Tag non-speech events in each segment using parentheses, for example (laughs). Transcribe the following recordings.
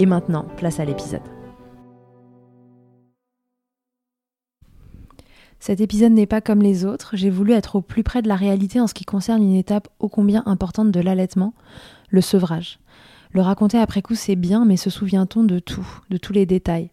Et maintenant, place à l'épisode. Cet épisode n'est pas comme les autres, j'ai voulu être au plus près de la réalité en ce qui concerne une étape ô combien importante de l'allaitement, le sevrage. Le raconter après coup c'est bien, mais se souvient-on de tout, de tous les détails?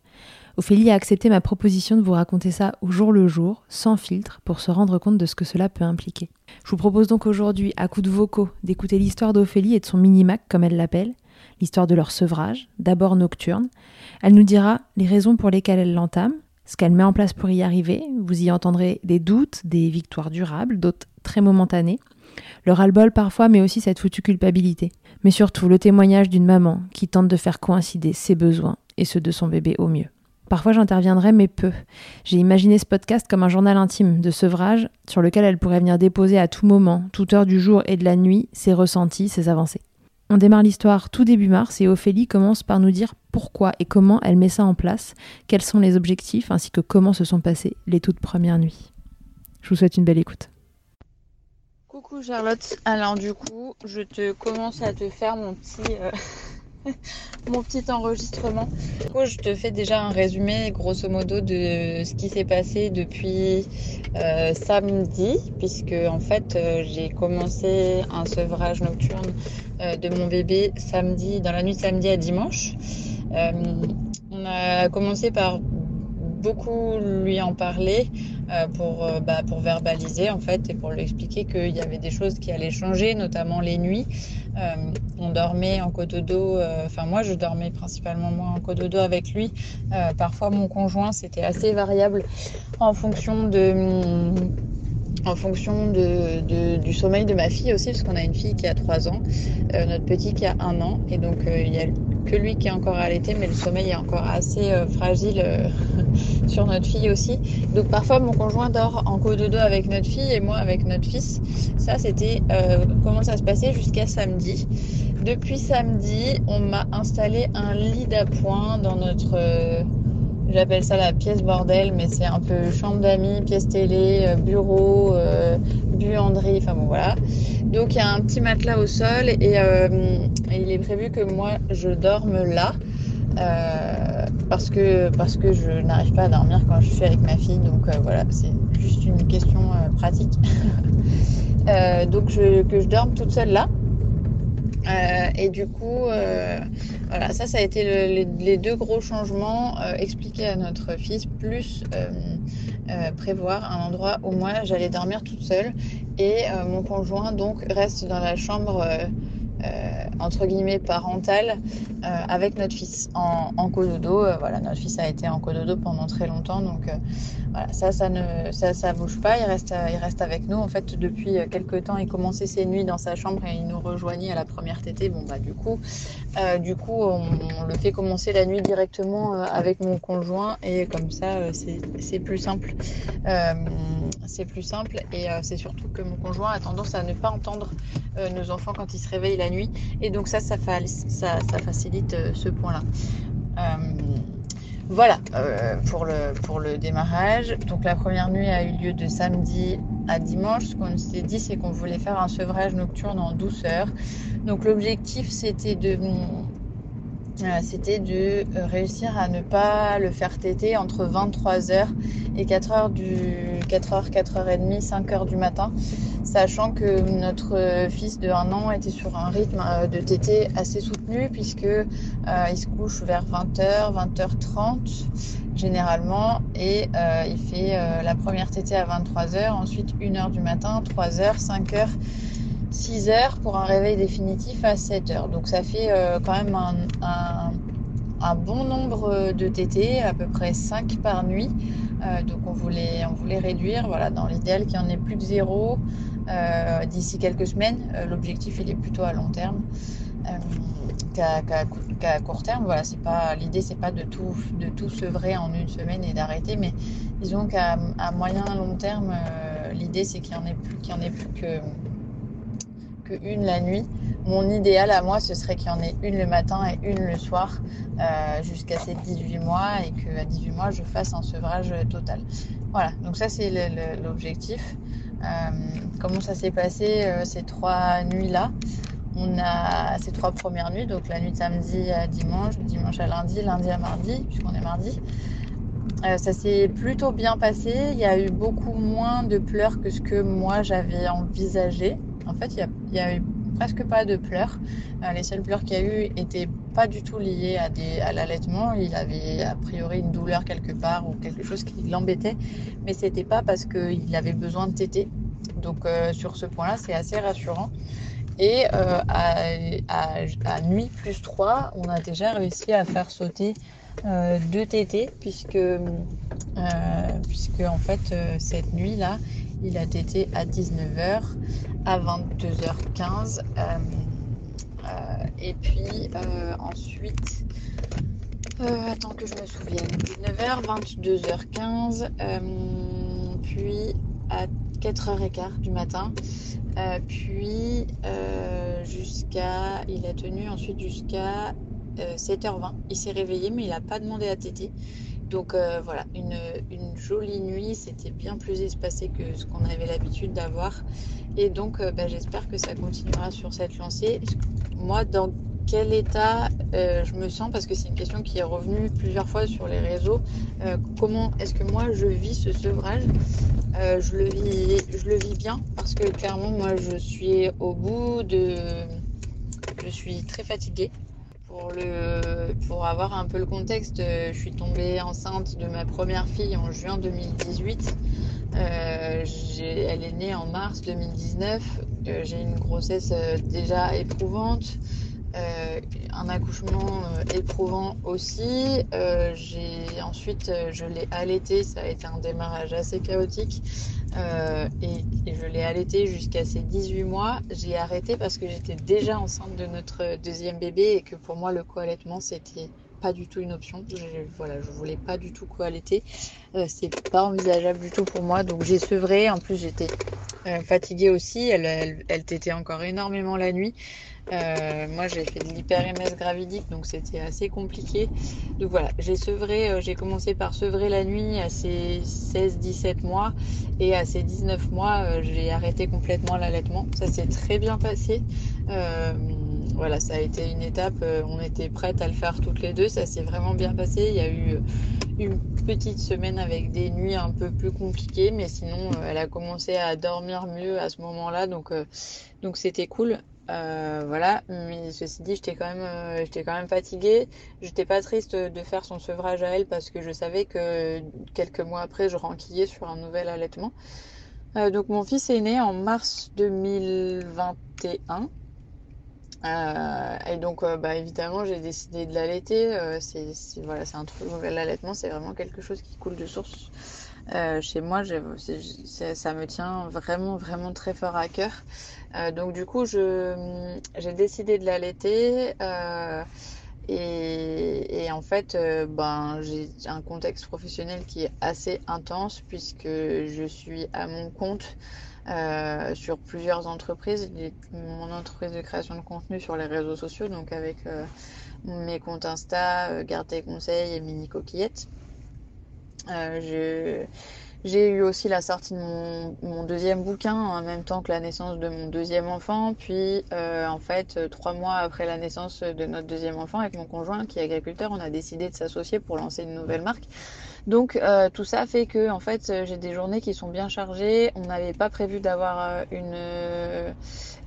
Ophélie a accepté ma proposition de vous raconter ça au jour le jour, sans filtre, pour se rendre compte de ce que cela peut impliquer. Je vous propose donc aujourd'hui, à coups de vocaux, d'écouter l'histoire d'Ophélie et de son mini-mac, comme elle l'appelle, l'histoire de leur sevrage, d'abord nocturne. Elle nous dira les raisons pour lesquelles elle l'entame, ce qu'elle met en place pour y arriver. Vous y entendrez des doutes, des victoires durables, d'autres très momentanées. Le ras-le-bol parfois, mais aussi cette foutue culpabilité. Mais surtout le témoignage d'une maman qui tente de faire coïncider ses besoins et ceux de son bébé au mieux. Parfois j'interviendrai, mais peu. J'ai imaginé ce podcast comme un journal intime de sevrage sur lequel elle pourrait venir déposer à tout moment, toute heure du jour et de la nuit, ses ressentis, ses avancées. On démarre l'histoire tout début mars et Ophélie commence par nous dire pourquoi et comment elle met ça en place, quels sont les objectifs ainsi que comment se sont passées les toutes premières nuits. Je vous souhaite une belle écoute. Coucou Charlotte, alors du coup je te commence à te faire mon petit, euh, (laughs) mon petit enregistrement. Je te fais déjà un résumé grosso modo de ce qui s'est passé depuis euh, samedi puisque en fait euh, j'ai commencé un sevrage nocturne euh, de mon bébé samedi, dans la nuit de samedi à dimanche. On a commencé par beaucoup lui en parler pour, bah, pour verbaliser en fait et pour lui expliquer qu'il y avait des choses qui allaient changer, notamment les nuits. On dormait en cododo, enfin moi je dormais principalement moi en cododo avec lui. parfois mon conjoint c'était assez variable en fonction de en fonction de, du sommeil de ma fille aussi, parce qu'on a une fille qui a 3 ans, euh, notre petit qui a 1 an, et donc euh, il que lui qui est encore allaité, mais le sommeil est encore assez euh, fragile (laughs) sur notre fille aussi. Donc parfois mon conjoint dort en co-dodo avec notre fille et moi avec notre fils. Ça c'était comment ça se passait jusqu'à samedi. Depuis samedi, on m'a installé un lit d'appoint dans notre J'appelle ça la pièce bordel, mais c'est un peu chambre d'amis, pièce télé, bureau, buanderie, enfin bon voilà. Donc il y a un petit matelas au sol et, il est prévu que moi je dorme là. parce que parce que je n'arrive pas à dormir quand je suis avec ma fille donc voilà c'est juste une question pratique (laughs) donc que je dorme toute seule là euh, et du coup, euh, voilà, ça, ça a été les, deux gros changements euh, expliqués à notre fils, plus prévoir un endroit où moi j'allais dormir toute seule. Et mon conjoint donc reste dans la chambre entre guillemets parentale avec notre fils en, en cododo. voilà, notre fils a été en cododo pendant très longtemps, donc ça, ça ne, ça, ça bouge pas. Il reste, il reste avec nous. En fait, depuis quelques temps, il commençait ses nuits dans sa chambre et il nous rejoignait à la première tétée. Bon, bah, du coup, euh, du coup, on, le fait commencer la nuit directement euh, avec mon conjoint et comme ça, euh, c'est plus simple. c'est plus simple et c'est surtout que mon conjoint a tendance à ne pas entendre nos enfants quand ils se réveillent la nuit et donc ça, ça, facilite ce point-là. Voilà euh, pour, le, pour le démarrage. Donc la première nuit a eu lieu de samedi à dimanche. Ce qu'on s'est dit, c'est qu'on voulait faire un sevrage nocturne en douceur. Donc l'objectif, c'était de c'était de euh, réussir à ne pas le faire téter entre 23h et 4h du 4h, 4h30, 5h du matin, sachant que notre fils de 1 an était sur un rythme euh, de tété assez soutenu puisque euh, il se couche vers 20h, 20h30 généralement et il fait la première tétée à 23h, ensuite 1h du matin, 3h, 5h 6 heures pour un réveil définitif à 7 heures. Donc ça fait euh, quand même un, bon nombre de TT, à peu près 5 par nuit. Euh, donc on voulait, réduire, voilà, dans l'idéal qu'il n'y en ait plus de zéro euh, d'ici quelques semaines. L'objectif il est plutôt à long terme. qu'à court terme, voilà, c'est pas l'idée, c'est pas de tout de tout sevrer en une semaine et d'arrêter, mais disons qu'à moyen long terme, l'idée c'est qu'il y en ait plus, qu'il en ait plus que une la nuit. Mon idéal à moi, ce serait qu'il y en ait une le matin et une le soir euh, jusqu'à ces 18 mois et qu'à 18 mois, je fasse un sevrage total. Voilà, donc ça c'est l'objectif. Euh, comment ça s'est passé euh, ces trois nuits-là? On a ces trois premières nuits, donc la nuit de samedi à dimanche, dimanche à lundi, lundi à mardi, puisqu'on est mardi. ça s'est plutôt bien passé. Il y a eu beaucoup moins de pleurs que ce que moi j'avais envisagé. En fait, il n'y a, eu presque pas de pleurs. Euh, les seules pleurs qu'il y a eu étaient pas du tout liées à, à l'allaitement. Il avait a priori une douleur quelque part ou quelque chose qui l'embêtait, mais c'était pas parce qu'il avait besoin de téter. Donc euh, sur ce point-là, c'est assez rassurant. Et euh, à, nuit plus 3, on a déjà réussi à faire sauter deux tétés puisque, puisque en fait cette nuit-là, il a tété à 19h, à 22h15. Euh, euh, et puis euh, ensuite, attends que je me souvienne, 19h, 22h15, puis à 4h15 du matin. puis jusqu'à. Il a tenu ensuite jusqu'à 7h20. Il s'est réveillé, mais il n'a pas demandé à téter. Donc euh, voilà, une, jolie nuit, c'était bien plus espacé que ce qu'on avait l'habitude d'avoir. Et donc euh, bah, j'espère que ça continuera sur cette lancée. Moi, dans quel état euh, je me sens? Parce que c'est une question qui est revenue plusieurs fois sur les réseaux. comment est-ce que moi je vis ce sevrage? Je, le vis, je le vis bien? Parce que clairement moi je suis au bout de... Je suis très fatiguée. Pour, avoir un peu le contexte, euh, je suis tombée enceinte de ma première fille en juin 2018. Euh, elle est née en mars 2019. Euh, j'ai une grossesse déjà éprouvante. un accouchement éprouvant aussi. ensuite je l'ai allaité, ça a été un démarrage assez chaotique. Euh, et, je l'ai allaité jusqu'à ses 18 mois. J'ai arrêté parce que j'étais déjà enceinte de notre deuxième bébé et que pour moi le co-allaitement c'était pas du tout une option. Je, voilà, je voulais pas du tout co-allaiter. Euh, c'est pas envisageable du tout pour moi. Donc j'ai sevré. En plus, j'étais euh, fatiguée aussi. Elle, elle, elle tétait encore énormément la nuit. Euh, moi, j'ai fait de l'hyper-MS gravidique, donc c'était assez compliqué. Donc voilà, j'ai sevré, euh, j'ai commencé par sevrer la nuit à ses 16-17 mois et à ses 19 mois, euh, j'ai arrêté complètement l'allaitement. Ça s'est très bien passé. voilà, ça a été une étape, on était prêtes à le faire toutes les deux, ça s'est vraiment bien passé. Il y a eu une petite semaine avec des nuits un peu plus compliquées, mais sinon, elle a commencé à dormir mieux à ce moment-là, donc donc c'était cool. Euh, voilà, mais ceci dit, j'étais quand même, euh, j'étais quand même fatiguée. J'étais pas triste de faire son sevrage à elle parce que je savais que quelques mois après, je renquillais sur un nouvel allaitement. Euh, donc mon fils est né en mars 2021. et donc, bah, évidemment, j'ai décidé de l'allaiter. c'est, voilà, c'est un nouvel allaitement, c'est vraiment quelque chose qui coule de source. Chez moi, ça me tient vraiment, vraiment très fort à cœur. Euh, donc du coup, j'ai décidé de l'allaiter. Euh, et, en fait, euh, ben, j'ai un contexte professionnel qui est assez intense puisque je suis à mon compte sur plusieurs entreprises. Mon entreprise de création de contenu sur les réseaux sociaux, donc avec mes comptes Insta, Garde tes conseils et Mini Coquillette. Je j'ai eu aussi la sortie de mon, deuxième bouquin en même temps que la naissance de mon deuxième enfant. Puis, euh, en fait, trois mois après la naissance de notre deuxième enfant, avec mon conjoint qui est agriculteur, on a décidé de s'associer pour lancer une nouvelle marque. Donc, euh, tout ça fait que, en fait, j'ai des journées qui sont bien chargées. On n'avait pas prévu d'avoir euh, une,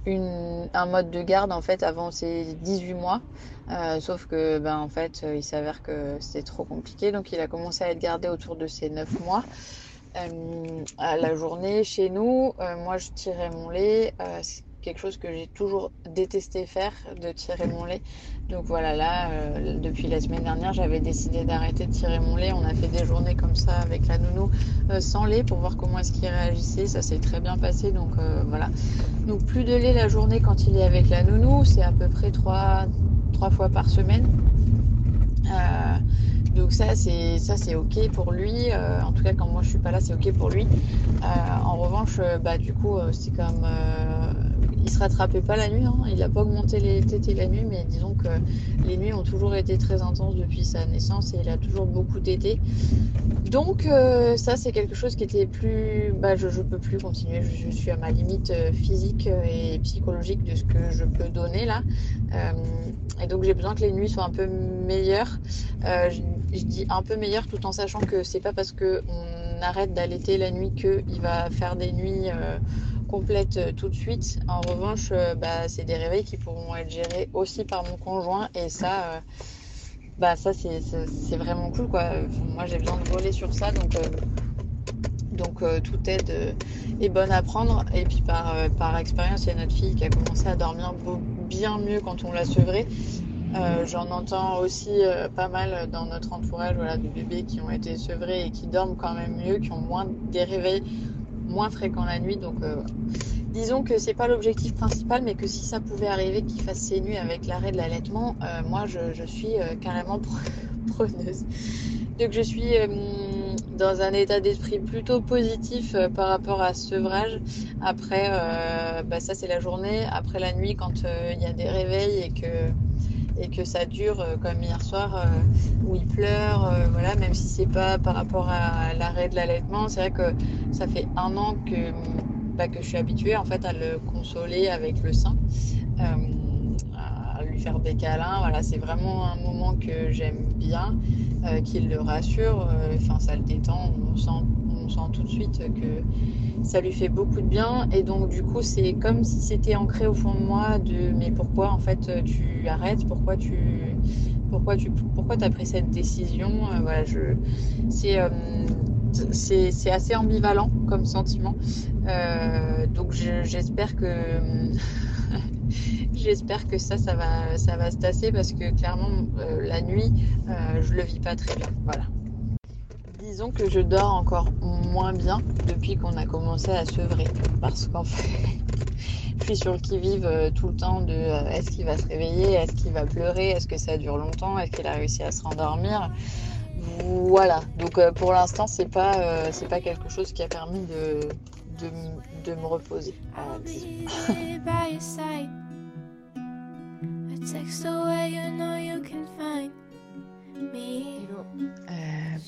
une, un mode de garde en fait avant ces 18 mois. sauf que, ben, en fait, il s'avère que c'est trop compliqué. Donc, il a commencé à être gardé autour de ces 9 mois. Euh, à la journée chez nous, euh, moi je tirais mon lait. Euh, quelque chose que j'ai toujours détesté faire, de tirer mon lait. Donc voilà, là, depuis la semaine dernière, j'avais décidé d'arrêter de tirer mon lait. On a fait des journées comme ça avec la nounou sans lait pour voir comment est-ce qu'il réagissait. Ça s'est très bien passé. Donc voilà. Donc plus de lait la journée quand il est avec la nounou. C'est à peu près trois, trois fois par semaine. Donc ça c'est ça c'est ok pour lui. Euh, en tout cas quand moi je suis pas là c'est ok pour lui. Euh, en revanche euh, bah du coup c'est comme il se rattrapait pas la nuit. Hein. Il a pas augmenté les tétés la nuit, mais disons que les nuits ont toujours été très intenses depuis sa naissance et il a toujours beaucoup tétés. Donc ça c'est quelque chose qui était plus, bah je, je peux plus continuer. Je, suis à ma limite physique et psychologique de ce que je peux donner là. et donc j'ai besoin que les nuits soient un peu meilleures je dis un peu meilleur tout en sachant que c'est pas parce que on arrête d'allaiter la nuit qu'il va faire des nuits euh, complètes euh, tout de suite. En revanche, euh, bah, c'est des réveils qui pourront être gérés aussi par mon conjoint et ça, bah, ça c'est vraiment cool quoi. Moi j'ai besoin de voler sur ça donc. Donc toute aide est bonne à prendre. Et puis par, expérience, il y a notre fille qui a commencé à dormir bien mieux quand on l'a sevrée. Euh, j'en entends aussi euh, pas mal dans notre entourage voilà, de bébés qui ont été sevrés et qui dorment quand même mieux, qui ont moins des réveils moins fréquents la nuit. Donc euh, disons que c'est pas l'objectif principal, mais que si ça pouvait arriver qu'il fasse ses nuits avec l'arrêt de l'allaitement, moi je, suis carrément (laughs) preneuse. Donc je suis dans un état d'esprit plutôt positif par rapport à ce sevrage. Après, bah, ça c'est la journée. Après la nuit, quand il y a des réveils et que et que ça dure euh, comme hier soir euh, où il pleure, euh, voilà, même si c'est pas par rapport à l'arrêt de l'allaitement, c'est vrai que ça fait un an que, bah, que je suis habituée en fait à le consoler avec le sein, à lui faire des câlins, voilà, c'est vraiment un moment que j'aime bien, qu'il le rassure, enfin ça le détend, on sent sent tout de suite que ça lui fait beaucoup de bien. Et donc, du coup, c'est comme si c'était ancré au fond de moi de mais pourquoi en fait tu arrêtes? Pourquoi tu. Pourquoi tu pourquoi as pris cette décision? Euh, Voilà, je euh, c'est c'est assez ambivalent comme sentiment. Euh, donc j'espère que (laughs) j'espère que ça ça va ça va se tasser parce que clairement la nuit je le vis pas très bien. Voilà disons que je dors encore moins bien depuis qu'on a commencé à sevrer. Parce qu'en fait, (laughs) je suis sur le qui-vive tout le temps de est-ce qu'il va se réveiller, est-ce qu'il va pleurer, est-ce que ça dure longtemps, est-ce qu'il a réussi à se rendormir. Voilà, donc pour l'instant, c'est pas, c'est pas quelque chose qui a permis de, de, me reposer. (laughs) (laughs)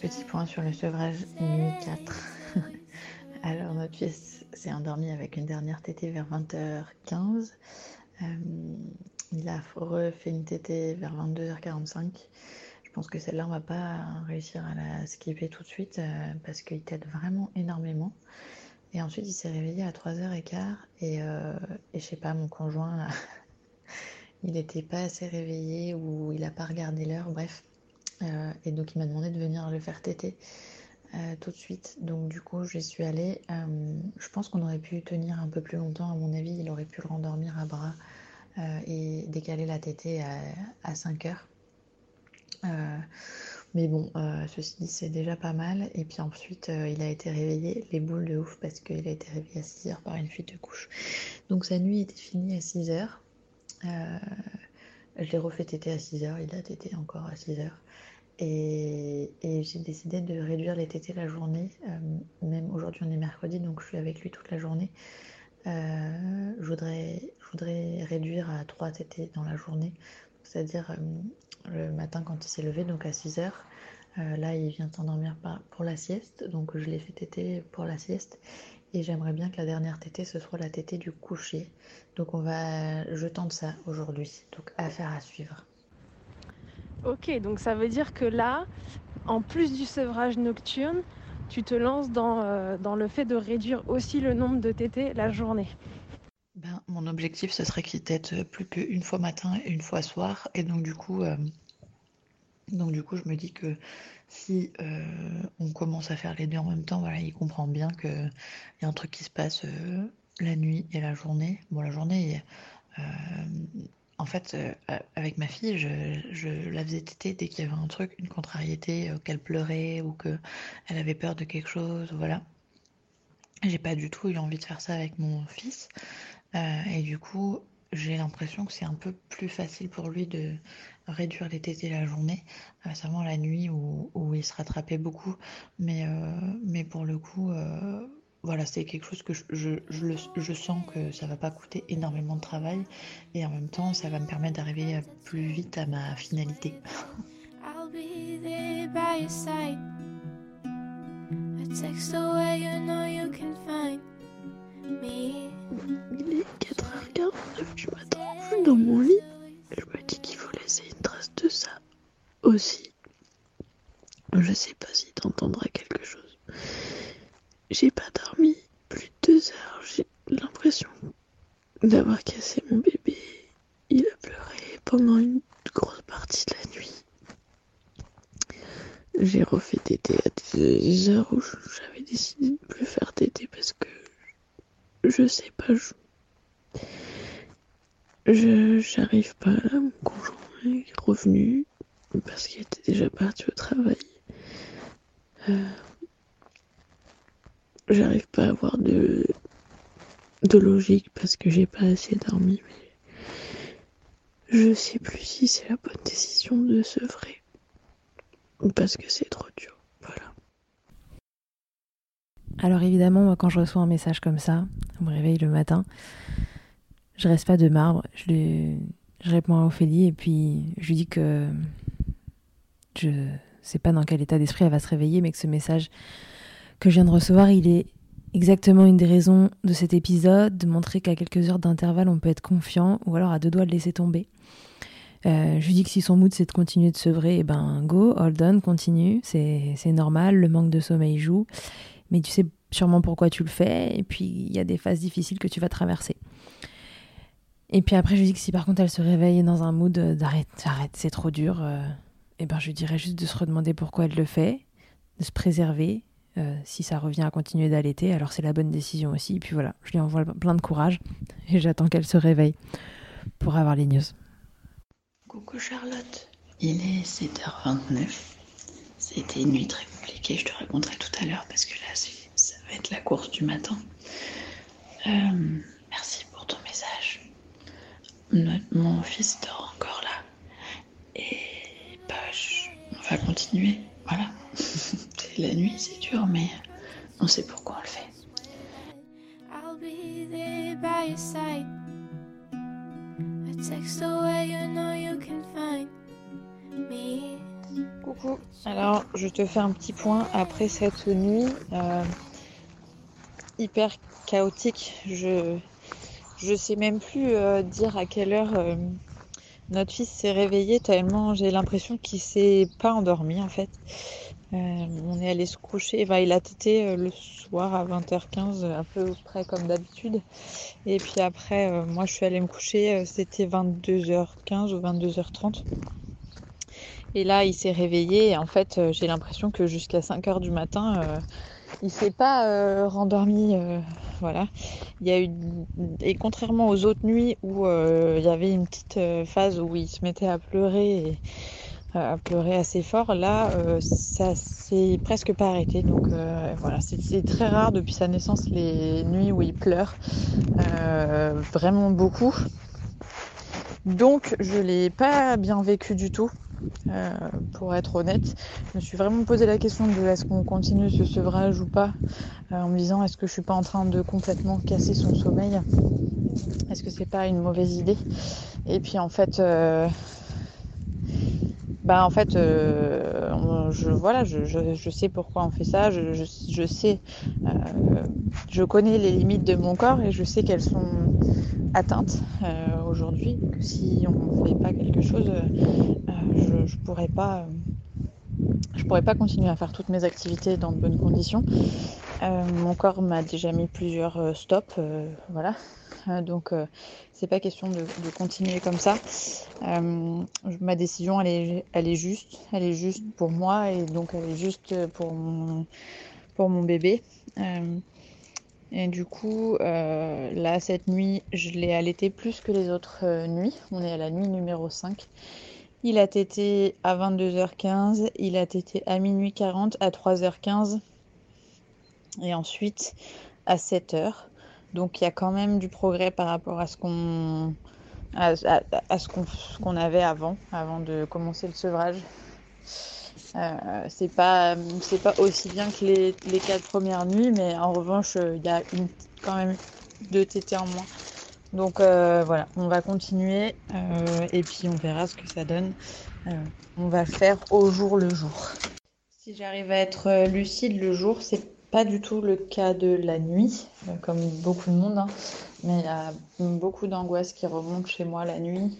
petit point sur le sevrage nuit 4. (laughs) Alors notre fils s'est endormi avec une dernière tétée vers 20h15. Euh, il a refait une tétée vers 22h45. Je pense que celle-là, on va pas réussir à la skipper tout de suite euh, parce qu'il t'aide vraiment énormément. Et ensuite, il s'est réveillé à 3h15 et, euh, et je sais pas, mon conjoint, (laughs) il n'était pas assez réveillé ou il n'a pas regardé l'heure, bref. Euh, et donc, il m'a demandé de venir le faire téter euh, tout de suite. Donc, du coup, j'y suis allée. Euh, je pense qu'on aurait pu tenir un peu plus longtemps, à mon avis. Il aurait pu le rendormir à bras et décaler la tétée à, à 5 heures. Mais bon, euh, ceci dit, c'est déjà pas mal. Et puis ensuite, euh, il a été réveillé, les boules de ouf, parce qu'il a été réveillé à 6 heures par une fuite de couche. Donc sa nuit était finie à 6 heures. Euh, je l'ai refait téter à 6 heures, il a tété encore à 6 heures. Et, j'ai décidé de réduire les tétés la journée. même aujourd'hui, on est mercredi, donc je suis avec lui toute la journée. je, voudrais, je voudrais réduire à 3 tétés dans la journée, c'est-à-dire le matin quand il s'est levé, donc à 6 heures. Euh, là, il vient s'endormir pour la sieste, donc je l'ai fait téter pour la sieste. Et j'aimerais bien que la dernière tétée, ce soit la tétée du coucher. Donc on va, je tente ça aujourd'hui. Donc affaire à suivre. Ok, donc ça veut dire que là, en plus du sevrage nocturne, tu te lances dans, euh, dans le fait de réduire aussi le nombre de tétées la journée. Ben, mon objectif, ce serait qu'il tète plus qu'une fois matin et une fois soir. Et donc, du coup, euh, donc, du coup je me dis que si euh, on commence à faire les deux en même temps, voilà, il comprend bien qu'il y a un truc qui se passe la nuit et la journée. Bon, la journée, en fait, avec ma fille, je, la faisais téter dès qu'il y avait un truc, une contrariété, qu'elle pleurait ou qu'elle avait peur de quelque chose, voilà. J'ai pas du tout eu envie de faire ça avec mon fils. Euh, et du coup, j'ai l'impression que c'est un peu plus facile pour lui de réduire les tétés la journée, euh, seulement la nuit où, il se rattrapait beaucoup. Euh, mais pour le coup, voilà, c'est quelque chose que je, je, je, sens que ça va pas coûter énormément de travail et en même temps, ça va me permettre d'arriver plus vite à ma finalité. Il est 4h49 du matin, je suis dans mon lit. Je me dis qu'il faut laisser une trace de ça aussi. Je sais pas si t'entendras quelque chose. J'ai pas dormi plus de deux heures. J'ai l'impression d'avoir cassé mon bébé. Il a pleuré pendant une grosse partie de la nuit. J'ai refait tété à des heures où j'avais décidé de plus faire tété parce que je sais pas, je, j'arrive pas là, mon conjoint est revenu parce qu'il était déjà parti au travail. Euh, j'arrive pas à avoir de, de logique parce que j'ai pas assez dormi, mais je sais plus si c'est la bonne décision de se vrai parce que c'est trop dur. Voilà. Alors évidemment, quand je reçois un message comme ça, on me réveille le matin, je reste pas de marbre, je, réponds à Ophélie et puis je lui dis que je sais pas dans quel état d'esprit elle va se réveiller, mais que ce message que je viens de recevoir, il est exactement une des raisons de cet épisode, de montrer qu'à quelques heures d'intervalle, on peut être confiant ou alors à deux doigts de laisser tomber. Euh, je lui dis que si son mood c'est de continuer de sevrer, et eh ben go, hold on, continue, c'est normal, le manque de sommeil joue mais tu sais sûrement pourquoi tu le fais, et puis il y a des phases difficiles que tu vas traverser. Et puis après, je lui dis que si par contre elle se réveille dans un mood d'arrête, arrête, c'est trop dur, et euh, eh ben je lui dirais juste de se redemander pourquoi elle le fait, de se préserver. Euh, si ça revient à continuer d'allaiter, alors c'est la bonne décision aussi. Et puis voilà, je lui envoie plein de courage et j'attends qu'elle se réveille pour avoir les news. Coucou Charlotte, il est 7h29. C'était une nuit très compliquée, je te raconterai tout à l'heure parce que là, ça va être la course du matin. Euh, merci pour ton message. mon fils dort encore là. Et bah, on va continuer. Voilà. (laughs) la nuit, c'est dur, mais on sait pourquoi on le fait. Coucou, alors je te fais un petit point après cette nuit euh, hyper chaotique. Je, je sais même plus euh, dire à quelle heure euh, notre fils s'est réveillé tellement j'ai l'impression qu'il s'est pas endormi en fait. Euh, on est allé se coucher, il a tété le soir à 20h15 à peu près comme d'habitude. Et puis après moi je suis allée me coucher, c'était 22h15 ou 22h30. Et là il s'est réveillé et en fait j'ai l'impression que jusqu'à 5h du matin il s'est pas rendormi voilà. Et contrairement aux autres nuits où euh, il y avait une petite euh, phase où il se mettait à pleurer à pleurer assez fort, là ça s'est presque pas arrêté. Donc voilà, c'est très rare depuis sa naissance les nuits où il pleure vraiment beaucoup. Donc je l'ai pas bien vécu du tout. Euh, pour être honnête. Je me suis vraiment posé la question de est-ce qu'on continue ce sevrage ou pas, euh, en me disant est-ce que je suis pas en train de complètement casser son sommeil, est-ce que c'est pas une mauvaise idée? Et puis en fait, euh, bah en fait, je voilà, je, sais pourquoi on fait ça, je, sais, je connais les limites de mon corps et je sais qu'elles sont atteinte euh, aujourd'hui, que si on ne fait pas quelque chose, euh, je, je pourrais pas je pourrais pas continuer à faire toutes mes activités dans de bonnes conditions. Euh, mon corps m'a déjà mis plusieurs stops, voilà. Donc c'est pas question de, continuer comme ça. ma décision elle est, elle est juste, elle est juste pour moi et donc elle est juste pour mon, pour mon bébé. Et du coup, euh, là, cette nuit, je l'ai allaité plus que les autres euh, nuits. On est à la nuit numéro 5. Il a tété à 22h15, il a tété à minuit 40, à 3h15 et ensuite à 7h. Donc il y a quand même du progrès par rapport à ce qu'on à, ce qu'on avait avant, avant de commencer le sevrage. Euh, c'est pas c'est pas aussi bien que les, les quatre premières nuits, mais en revanche, euh, il y a quand même deux tétés en moins. Donc euh, voilà, on va continuer et puis on verra ce que ça donne. on va faire au jour le jour. Si j'arrive à être lucide le jour, c'est pas du tout le cas de la nuit, comme beaucoup de monde, hein. mais il y a beaucoup d'angoisse qui remonte chez moi la nuit,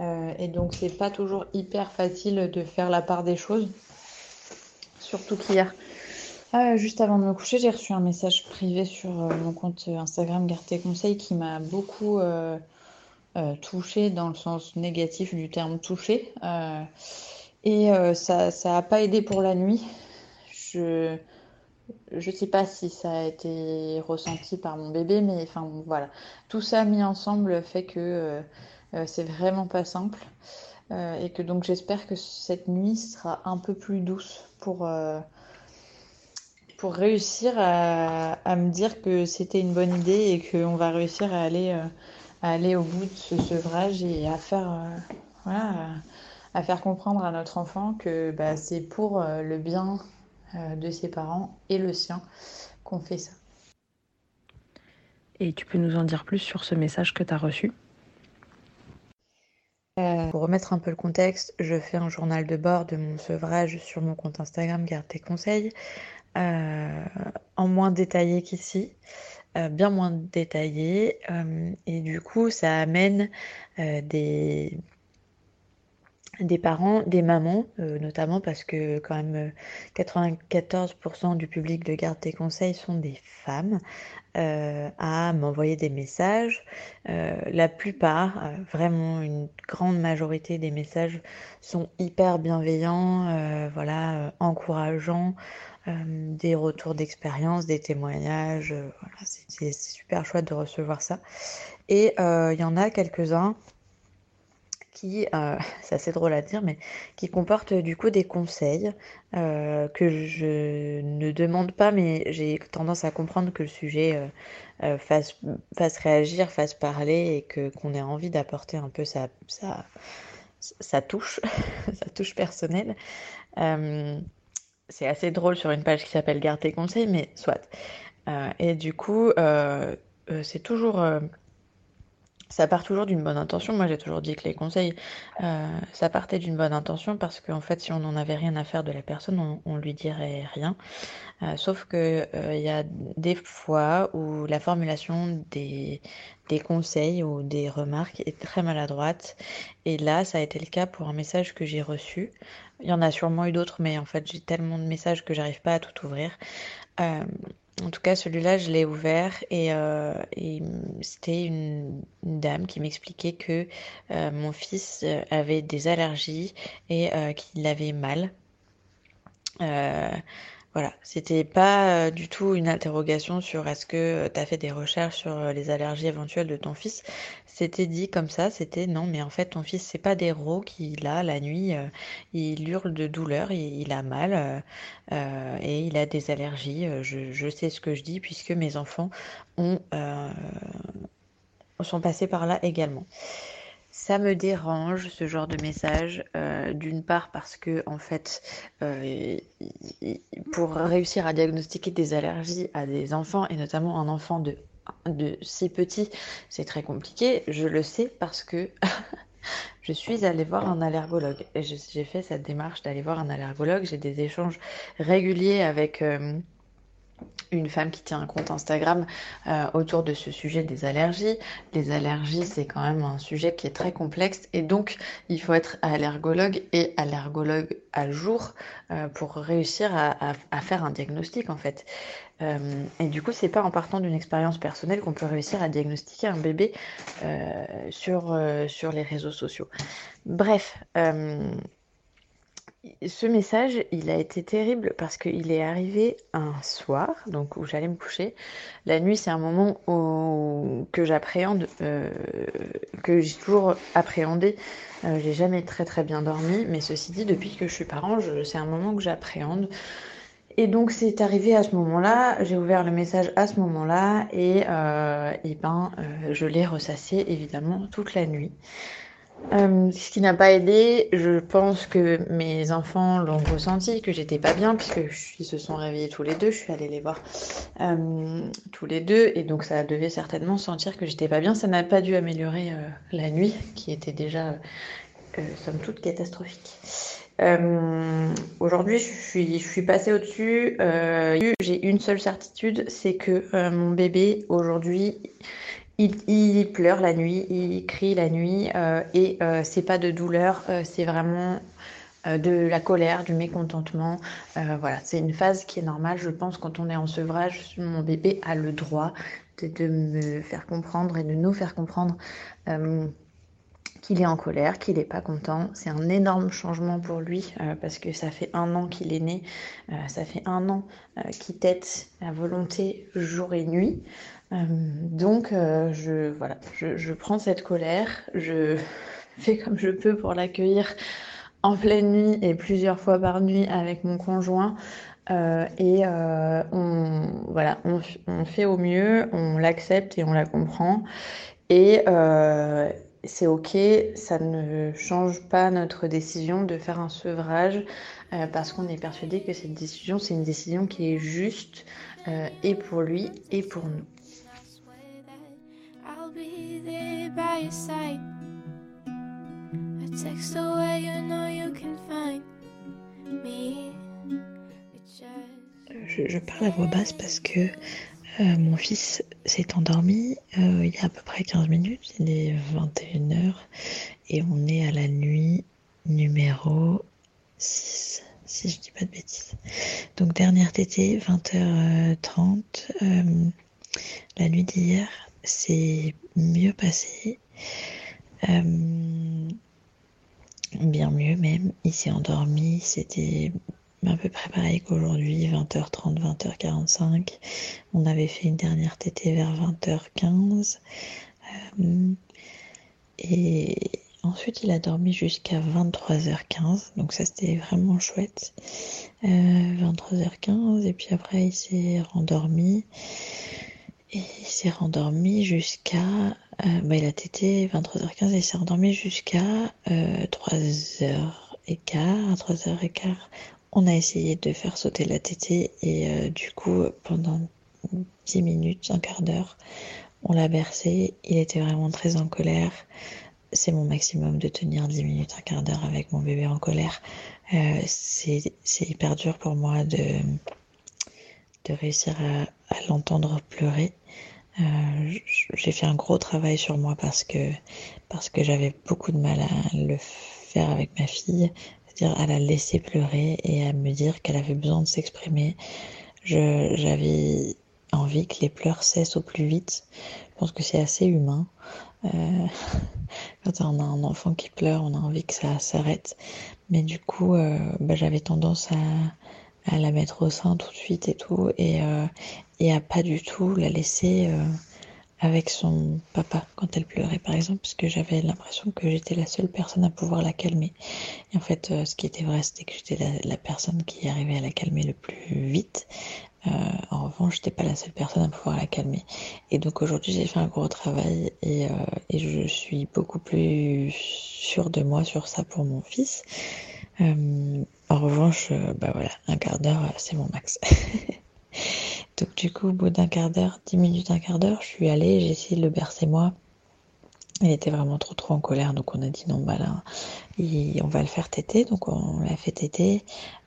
et donc c'est pas toujours hyper facile de faire la part des choses surtout qu'hier, euh, juste avant de me coucher, j'ai reçu un message privé sur euh, mon compte Instagram Garde tes conseils qui m'a beaucoup euh, touché dans le sens négatif du terme touché. et ça n'a pas aidé pour la nuit. Ne sais pas si ça a été ressenti par mon bébé, mais enfin voilà. Tout ça mis ensemble fait que c'est vraiment pas simple. et que donc j'espère que cette nuit sera un peu plus douce pour, euh, réussir à, me dire que c'était une bonne idée et qu'on va réussir à aller, euh, au bout de ce sevrage et à faire, euh, voilà, à faire comprendre à notre enfant que bah, c'est pour le bien de ses parents et le sien qu'on fait ça. Et tu peux nous en dire plus sur ce message que tu as reçu? Euh, pour remettre un peu le contexte, je fais un journal de bord de mon sevrage sur mon compte Instagram Garde tes conseils, euh, en moins détaillé qu'ici, euh, bien moins détaillé, et du coup ça amène des des parents, des mamans, notamment parce que quand même 94% du public de Garde tes conseils sont des femmes, euh, à m'envoyer des messages. Euh, la plupart, euh, vraiment une grande majorité des messages sont hyper bienveillants, voilà, encourageants, des retours d'expérience, des témoignages. voilà, c'est super chouette de recevoir ça. Et il y en a quelques-uns euh, (laughs) c'est assez drôle à dire, mais qui comporte du coup des conseils euh, que je ne demande pas, mais j'ai tendance à comprendre que le sujet euh, fasse, réagir, fasse parler et que qu'on ait envie d'apporter un peu sa, sa, sa touche, (laughs) sa touche personnelle. c'est assez drôle sur une page qui s'appelle Garde tes conseils, mais soit. et du coup, c'est toujours ça part toujours d'une bonne intention. Moi, j'ai toujours dit que les conseils, euh, ça partait d'une bonne intention parce qu'en fait, si on n'en avait rien à faire de la personne, on, on lui dirait rien. Euh, sauf que euh, il y a des fois où la formulation des, des conseils ou des remarques est très maladroite. Et là, ça a été le cas pour un message que j'ai reçu. Il y en a sûrement eu d'autres, mais en fait, j'ai tellement de messages que j'arrive pas à tout ouvrir. En tout cas, celui-là, je l'ai ouvert et, euh, c'était une, dame qui m'expliquait que euh, mon fils euh, avait des allergies et qu'il avait mal. Voilà, c'était pas du tout une interrogation sur est-ce que tu as fait des recherches sur les allergies éventuelles de ton fils. C'était dit comme ça, c'était non, mais en fait ton fils c'est pas des rots qu'il a la nuit, euh, il hurle de douleur, il, a mal et il a des allergies. Je, sais ce que je dis puisque mes enfants ont sont passés par là également. Ça me dérange ce genre de message, euh, d'une part parce que en fait, euh, pour réussir à diagnostiquer des allergies à des enfants et notamment un enfant de, de si petit, c'est très compliqué. Je le sais parce que (laughs) je suis allée voir un allergologue j'ai fait cette démarche d'aller voir un allergologue. J'ai des échanges réguliers avec euh, une femme qui tient un compte Instagram euh, autour de ce sujet des allergies. Les allergies, c'est quand même un sujet qui est très complexe et donc il faut être allergologue et allergologue à jour euh, pour réussir à, faire un diagnostic en fait. Euh, et du coup, c'est pas en partant d'une expérience personnelle qu'on peut réussir à diagnostiquer un bébé sur, sur les réseaux sociaux. Bref, ce message, il a été terrible parce qu'il est arrivé un soir, donc où j'allais me coucher. La nuit, c'est un moment que j'appréhende, euh, que j'ai toujours appréhendé. Euh, j'ai jamais très très bien dormi, mais ceci dit, depuis que je suis parent, c'est un moment que j'appréhende. Et donc c'est arrivé à ce moment-là, j'ai ouvert le message à ce moment-là et, euh, et ben, euh, je l'ai ressassé évidemment toute la nuit. Euh, ce qui n'a pas aidé, je pense que mes enfants l'ont ressenti, que j'étais pas bien, puisque ils se sont réveillés tous les deux, je suis allée les voir euh, tous les deux, et donc ça devait certainement sentir que j'étais pas bien. Ça n'a pas dû améliorer euh, la nuit, qui était déjà, somme toute, catastrophique. Aujourd'hui, je suis, je suis passée au-dessus. J'ai une seule certitude, c'est que mon bébé, aujourd'hui, il, pleure la nuit, il crie la nuit euh, et euh, c'est pas de douleur, euh, c'est vraiment de la colère, du mécontentement. voilà, c'est une phase qui est normale. Je pense quand on est en sevrage, mon bébé a le droit de, me faire comprendre et de nous faire comprendre qu'il est en colère, qu'il n'est pas content. C'est un énorme changement pour lui parce que ça fait un an qu'il est né, ça fait un an qu'il tête la volonté jour et nuit. Euh, donc, euh, je, voilà, je, prends cette colère, je (laughs) fais comme je peux pour l'accueillir en pleine nuit et plusieurs fois par nuit avec mon conjoint. Euh, et on, voilà, on, fait au mieux, on l'accepte et on la comprend. Et c'est ok, ça ne change pas notre décision de faire un sevrage parce qu'on est persuadé que cette décision, c'est une décision qui est juste et pour lui et pour nous. Je, parle à voix basse parce que euh, mon fils s'est endormi euh, il y a à peu près 15 minutes, il est 21h et on est à la nuit numéro 6, si je dis pas de bêtises. Donc dernière tétée, 20h30, euh, la nuit d'hier, c'est mieux passé. Euh, bien mieux même. Il s'est endormi. C'était à peu près pareil qu'aujourd'hui, 20h30, 20h45. On avait fait une dernière tétée vers 20h15. Euh, et ensuite, il a dormi jusqu'à 23h15, donc ça c'était vraiment chouette. 23h15, et puis après il s'est rendormi. Et il s'est rendormi jusqu'à. bah, il a tété 23h15 et il s'est rendormi jusqu'à 3h15. 3h15, on a essayé de faire sauter la tétée et du coup, pendant 10 minutes, un quart d'heure, on l'a bercé. Il était vraiment très en colère. C'est mon maximum de tenir 10 minutes, un quart d'heure avec mon bébé en colère. Euh, c'est hyper dur pour moi de, de réussir à, l'entendre pleurer. Euh, j'ai fait un gros travail sur moi parce que, parce que j'avais beaucoup de mal à le faire avec ma fille, c'est-à-dire à la laisser pleurer et à me dire qu'elle avait besoin de s'exprimer. J'avais envie que les pleurs cessent au plus vite. Je pense que c'est assez humain. Euh, (laughs) quand on a un enfant qui pleure, on a envie que ça s'arrête. Mais du coup, euh, bah, j'avais tendance à, à, la mettre au sein tout de suite et tout, et, euh, et à pas du tout la laisser euh, avec son papa quand elle pleurait, par exemple, parce que j'avais l'impression que j'étais la seule personne à pouvoir la calmer. Et en fait, euh, ce qui était vrai, c'était que j'étais la, la, personne qui arrivait à la calmer le plus vite. En revanche, j'étais pas la seule personne à pouvoir la calmer. Et donc aujourd'hui, j'ai fait un gros travail et, et, je suis beaucoup plus sûre de moi sur ça pour mon fils. Euh, en revanche, euh, bah voilà, un quart d'heure, euh, c'est mon max. (laughs) donc du coup, au bout d'un quart d'heure, dix minutes, un quart d'heure, je suis allée, j'ai essayé de le bercer moi. Il était vraiment trop trop en colère, donc on a dit non, bah là, on va le faire téter, donc on l'a fait téter.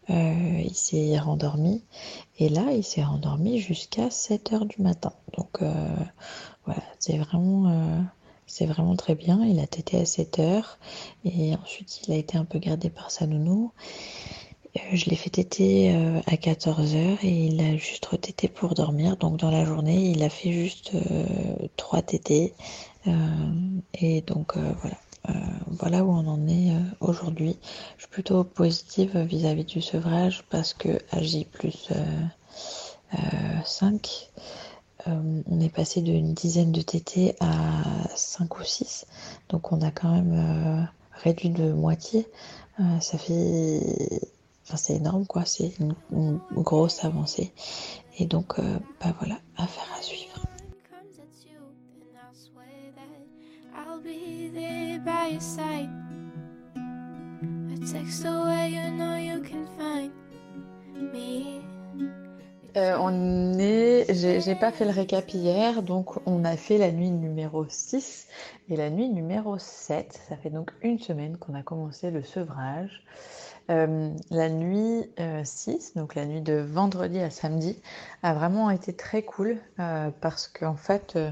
Il s'est rendormi et là il s'est rendormi jusqu'à 7 heures du matin. Donc voilà, c'est vraiment, c'est vraiment très bien. Il a tété à 7 heures et ensuite il a été un peu gardé par sa nounou. je l'ai fait téter à 14 heures et il a juste retété pour dormir. Donc dans la journée, il a fait juste 3 tétés. et donc voilà. Euh, voilà où on en est euh, aujourd'hui. Je suis plutôt positive vis-à-vis -vis du sevrage parce que AJ plus euh, 5, on est passé d'une dizaine de TT à 5 ou 6. Donc on a quand même réduit de moitié. ça fait Enfin, c'est énorme quoi, c'est une, grosse avancée. Et donc, euh, bah voilà, affaire à suivre. Euh, on est, j'ai pas fait le récap hier, donc on a fait la nuit numéro 6 et la nuit numéro 7. Ça fait donc une semaine qu'on a commencé le sevrage. Euh, la nuit euh, 6, donc la nuit de vendredi à samedi, a vraiment été très cool euh, parce qu'en fait, euh,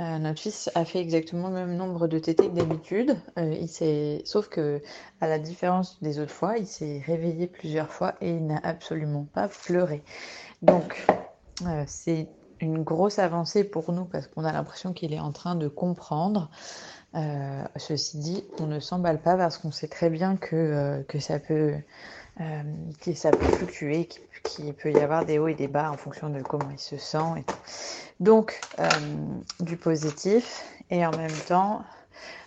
euh, notre fils a fait exactement le même nombre de tétés que d'habitude. Euh, sauf que, à la différence des autres fois, il s'est réveillé plusieurs fois et il n'a absolument pas pleuré. Donc, euh, c'est une grosse avancée pour nous parce qu'on a l'impression qu'il est en train de comprendre. Euh, ceci dit, on ne s'emballe pas parce qu'on sait très bien que, euh, que ça peut que ça peut fluctuer, qu'il peut y avoir des hauts et des bas en fonction de comment il se sent. Donc, du positif et en même temps,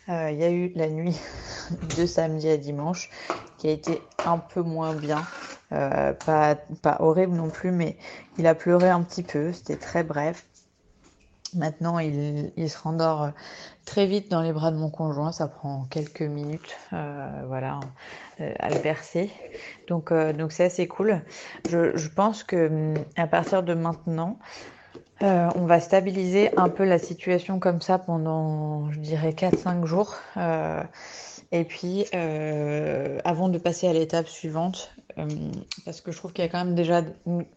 il y a eu la nuit (laughs) de samedi à dimanche qui a été un peu moins bien. Euh, pas, horrible non plus, mais il a pleuré un petit peu, c'était très bref. Maintenant, il, se rendort très vite dans les bras de mon conjoint. Ça prend quelques minutes, euh, voilà, euh, à le bercer. Donc, euh, donc c'est assez cool. Je, je, pense que à partir de maintenant, euh, on va stabiliser un peu la situation comme ça pendant, je dirais, 4-5 jours. Euh, et puis, euh, avant de passer à l'étape suivante, parce que je trouve qu'il y a quand même déjà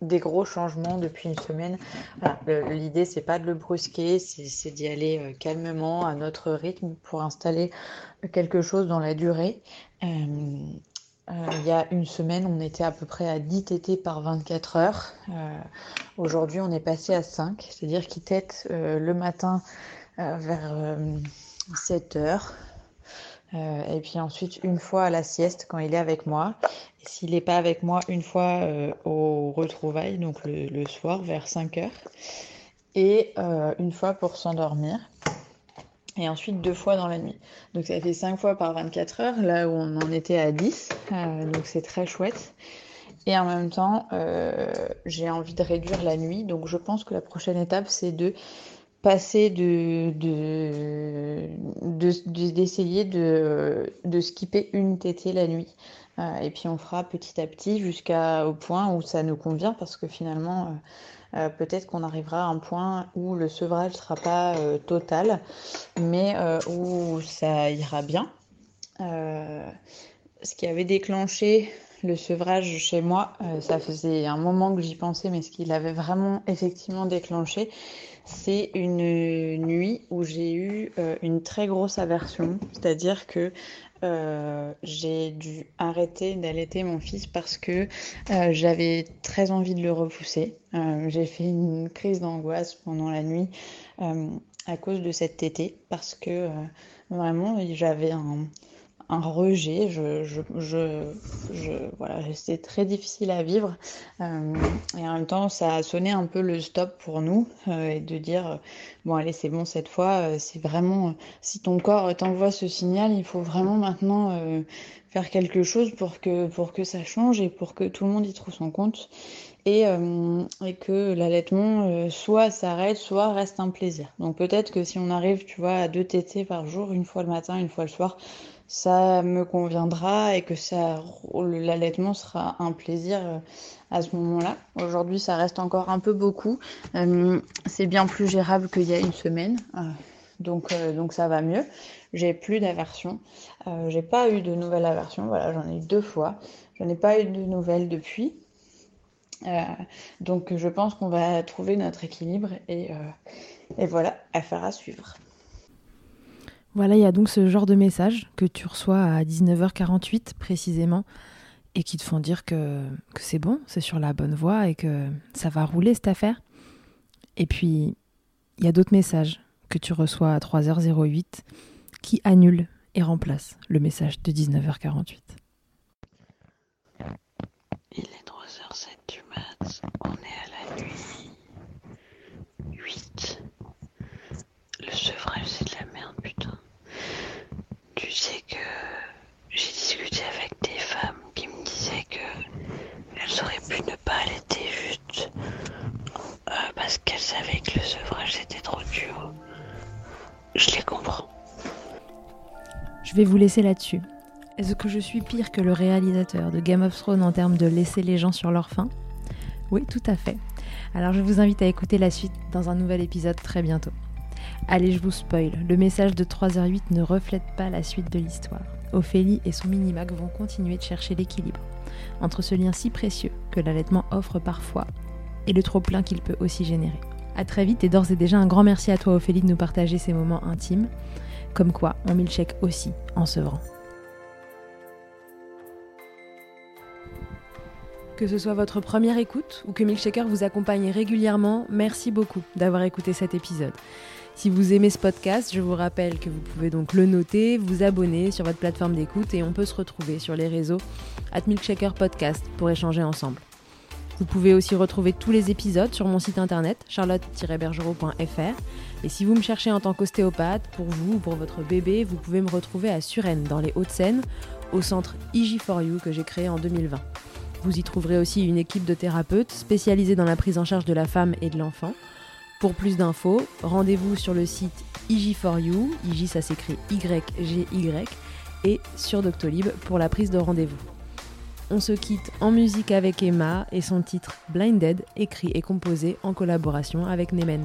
des gros changements depuis une semaine. Voilà, L'idée, c'est pas de le brusquer, c'est d'y aller calmement, à notre rythme, pour installer quelque chose dans la durée. Euh, il y a une semaine, on était à peu près à 10 TT par 24 heures. Euh, Aujourd'hui, on est passé à 5, c'est-à-dire qu'il tète euh, le matin euh, vers 7 heures. Et puis ensuite, une fois à la sieste quand il est avec moi. S'il n'est pas avec moi, une fois au retrouvailles, donc le, soir vers 5 heures. Et une fois pour s'endormir. et ensuite deux fois dans la nuit. Donc ça fait 5 fois par 24 heures, là où on en était à 10. Euh, donc c'est très chouette. Et en même temps, euh, j'ai envie de réduire la nuit. Donc je pense que la prochaine étape, c'est de passer de, d'essayer de, de, skipper une tétée la nuit. Euh, et puis on fera petit à petit jusqu'au point où ça nous convient parce que finalement euh, peut-être qu'on arrivera à un point où le sevrage ne sera pas euh, total, mais euh, où ça ira bien. ce qui avait déclenché le sevrage chez moi, ça faisait un moment que j'y pensais, mais ce qui l'avait vraiment effectivement déclenché, c'est une nuit où j'ai eu une très grosse aversion, c'est-à-dire que euh, j'ai dû arrêter d'allaiter mon fils parce que euh, j'avais très envie de le repousser. Euh, j'ai fait une crise d'angoisse pendant la nuit à cause de cette tétée parce que vraiment j'avais un, un rejet. Je, je, je, voilà, c'était très difficile à vivre. Euh, et en même temps, ça a sonné un peu le stop pour nous euh, et de dire bon, allez, c'est bon cette fois. Euh, c'est vraiment si ton corps t'envoie ce signal, il faut vraiment maintenant faire quelque chose pour que pour que ça change et pour que tout le monde y trouve son compte. Et, et, que l'allaitement soit s'arrête, soit reste un plaisir. Donc peut-être que si on arrive, tu vois, à deux tétés par jour, une fois le matin, une fois le soir, ça me conviendra et que ça l'allaitement sera un plaisir euh, à ce moment-là. Aujourd'hui, ça reste encore un peu beaucoup. Euh, c'est bien plus gérable qu'il y a une semaine. Euh, donc, donc ça va mieux. J'ai plus d'aversion. j'ai pas eu de nouvelle aversion. Voilà, j'en ai eu deux fois. Je n'ai pas eu de nouvelles depuis. donc je pense qu'on va trouver notre équilibre et, et voilà, affaire à suivre. Voilà, il y a donc ce genre de message que tu reçois à 19h48 précisément et qui te font dire que, que c'est bon, c'est sur la bonne voie et que ça va rouler cette affaire. Et puis, il y a d'autres messages que tu reçois à 3h08 qui annulent et remplacent le message de 19h48. Il est 3h07 du mat, on est à la nuit vous laisser là-dessus. Est-ce que je suis pire que le réalisateur de Game of Thrones en termes de laisser les gens sur leur faim? Oui, tout à fait. Alors je vous invite à écouter la suite dans un nouvel épisode très bientôt. Allez, je vous spoil, le message de 3h08 ne reflète pas la suite de l'histoire. Ophélie et son mini-mac vont continuer de chercher l'équilibre entre ce lien si précieux que l'allaitement offre parfois et le trop-plein qu'il peut aussi générer. A très vite et d'ores et déjà un grand merci à toi Ophélie de nous partager ces moments intimes, comme quoi on chèque aussi en sevrant. Que ce soit votre première écoute ou que Milkshaker vous accompagne régulièrement, merci beaucoup d'avoir écouté cet épisode. Si vous aimez ce podcast, je vous rappelle que vous pouvez donc le noter, vous abonner sur votre plateforme d'écoute et on peut se retrouver sur les réseaux at Milkshaker Podcast pour échanger ensemble. Vous pouvez aussi retrouver tous les épisodes sur mon site internet charlotte-bergerot.fr et si vous me cherchez en tant qu'ostéopathe, pour vous ou pour votre bébé, vous pouvez me retrouver à Suresnes dans les Hauts-de-Seine au centre IG4U que j'ai créé en 2020. Vous y trouverez aussi une équipe de thérapeutes spécialisés dans la prise en charge de la femme et de l'enfant pour plus d'infos, rendez-vous sur le site IG4U, IG ça s'écrit Y-G-Y, et sur Doctolib pour la prise de rendez-vous. On se quitte en musique avec Emma et son titre Blinded, écrit et composé en collaboration avec Nemen.